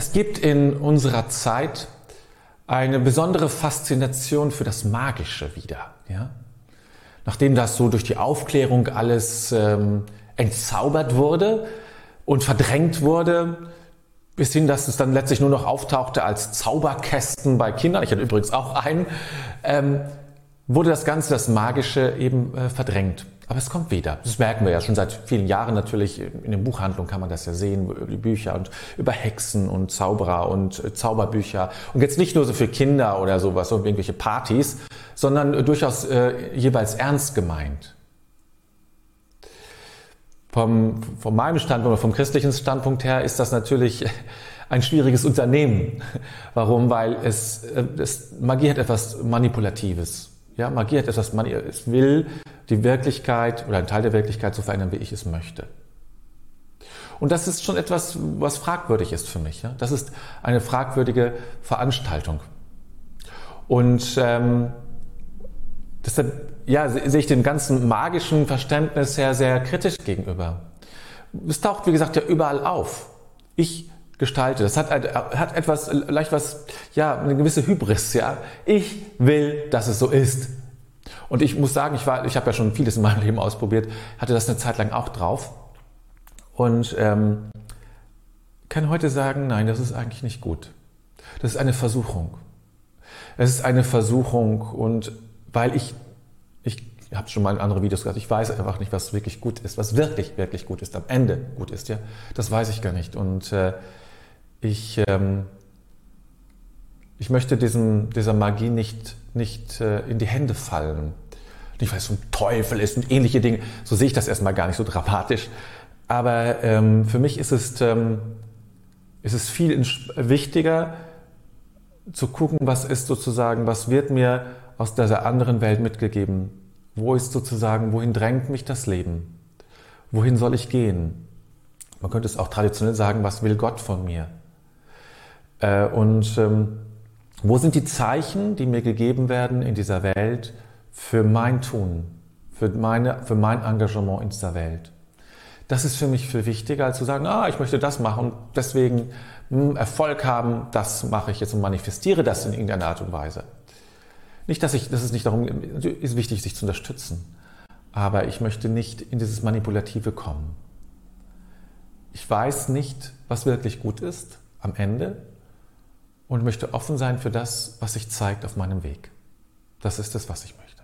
Es gibt in unserer Zeit eine besondere Faszination für das Magische wieder. Ja? Nachdem das so durch die Aufklärung alles ähm, entzaubert wurde und verdrängt wurde, bis hin, dass es dann letztlich nur noch auftauchte als Zauberkästen bei Kindern, ich hatte übrigens auch einen, ähm, wurde das Ganze, das Magische eben äh, verdrängt. Aber es kommt wieder. Das merken wir ja schon seit vielen Jahren natürlich. In den Buchhandlungen kann man das ja sehen, die Bücher und über Hexen und Zauberer und äh, Zauberbücher. Und jetzt nicht nur so für Kinder oder sowas, und irgendwelche Partys, sondern durchaus äh, jeweils ernst gemeint. Vom, von meinem Standpunkt oder vom christlichen Standpunkt her ist das natürlich ein schwieriges Unternehmen. Warum? Weil es, äh, es Magie hat etwas Manipulatives. Ja, Magie hat etwas, es will die Wirklichkeit oder einen Teil der Wirklichkeit so verändern, wie ich es möchte. Und das ist schon etwas, was fragwürdig ist für mich. Das ist eine fragwürdige Veranstaltung. Und ähm, deshalb ja, sehe ich dem ganzen magischen Verständnis sehr, sehr kritisch gegenüber. Es taucht, wie gesagt, ja überall auf. Ich gestalte. Das hat, hat etwas, leicht was, ja, eine gewisse Hybris, ja. Ich will, dass es so ist. Und ich muss sagen, ich ich habe ja schon vieles in meinem Leben ausprobiert, hatte das eine Zeit lang auch drauf. Und ähm, kann heute sagen, nein, das ist eigentlich nicht gut. Das ist eine Versuchung. Es ist eine Versuchung und weil ich, ich habe schon mal in andere Videos gesagt, ich weiß einfach nicht, was wirklich gut ist, was wirklich, wirklich gut ist, am Ende gut ist, ja. Das weiß ich gar nicht. Und äh, ich, ähm, ich möchte diesem, dieser Magie nicht, nicht äh, in die Hände fallen. Nicht, weil es ein Teufel ist und ähnliche Dinge. So sehe ich das erstmal gar nicht so dramatisch. Aber ähm, für mich ist es, ähm, ist es viel wichtiger zu gucken, was ist sozusagen, was wird mir aus dieser anderen Welt mitgegeben? Wo ist sozusagen, wohin drängt mich das Leben? Wohin soll ich gehen? Man könnte es auch traditionell sagen, was will Gott von mir? Äh, und ähm, wo sind die Zeichen, die mir gegeben werden in dieser Welt für mein Tun, für, meine, für mein Engagement in dieser Welt? Das ist für mich viel wichtiger, als zu sagen, ah, ich möchte das machen und deswegen hm, Erfolg haben, das mache ich jetzt und manifestiere das in irgendeiner Art und Weise. Nicht, dass ich, das ist nicht darum, ist wichtig, sich zu unterstützen. Aber ich möchte nicht in dieses Manipulative kommen. Ich weiß nicht, was wirklich gut ist am Ende und möchte offen sein für das, was sich zeigt auf meinem Weg. Das ist es, was ich möchte.